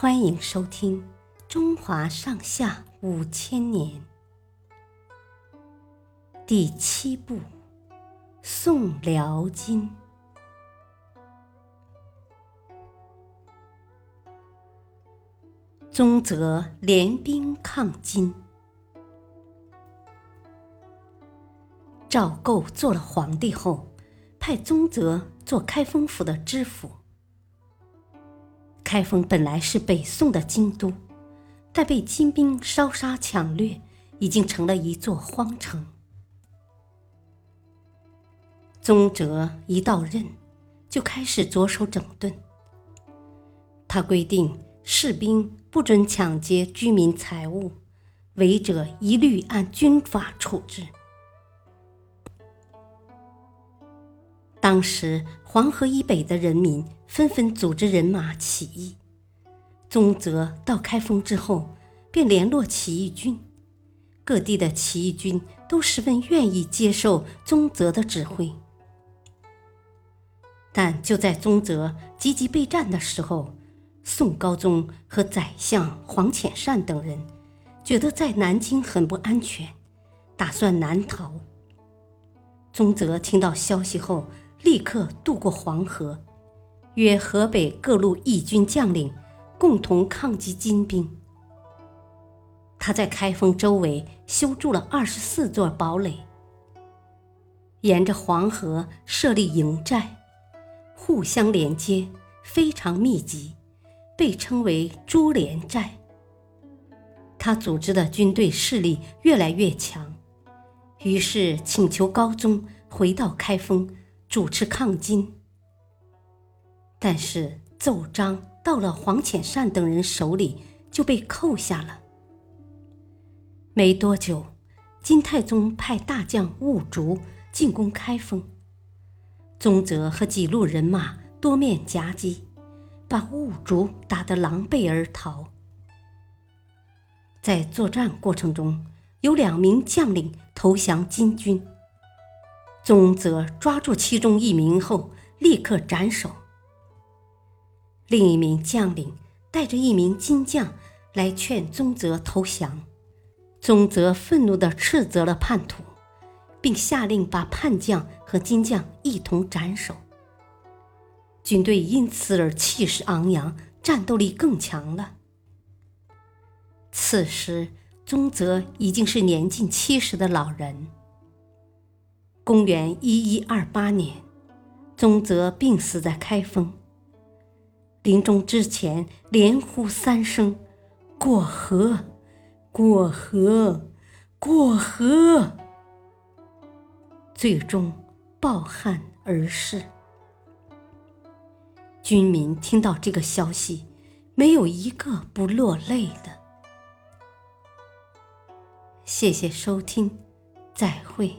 欢迎收听《中华上下五千年》第七部《宋辽金》。宗泽联兵抗金，赵构做了皇帝后，派宗泽做开封府的知府。开封本来是北宋的京都，但被金兵烧杀抢掠，已经成了一座荒城。宗泽一到任，就开始着手整顿。他规定士兵不准抢劫居民财物，违者一律按军法处置。当时黄河以北的人民纷纷组织人马起义。宗泽到开封之后，便联络起义军，各地的起义军都十分愿意接受宗泽的指挥。但就在宗泽积极备战的时候，宋高宗和宰相黄潜善等人觉得在南京很不安全，打算南逃。宗泽听到消息后。立刻渡过黄河，约河北各路义军将领共同抗击金兵。他在开封周围修筑了二十四座堡垒，沿着黄河设立营寨，互相连接，非常密集，被称为珠连寨。他组织的军队势力越来越强，于是请求高宗回到开封。主持抗金，但是奏章到了黄潜善等人手里就被扣下了。没多久，金太宗派大将兀竹进攻开封，宗泽和几路人马多面夹击，把兀竹打得狼狈而逃。在作战过程中，有两名将领投降金军。宗泽抓住其中一名后，立刻斩首。另一名将领带着一名金将来劝宗泽投降，宗泽愤怒地斥责了叛徒，并下令把叛将和金将一同斩首。军队因此而气势昂扬，战斗力更强了。此时，宗泽已经是年近七十的老人。公元一一二八年，宗泽病死在开封。临终之前，连呼三声：“过河，过河，过河！”最终抱憾而逝。军民听到这个消息，没有一个不落泪的。谢谢收听，再会。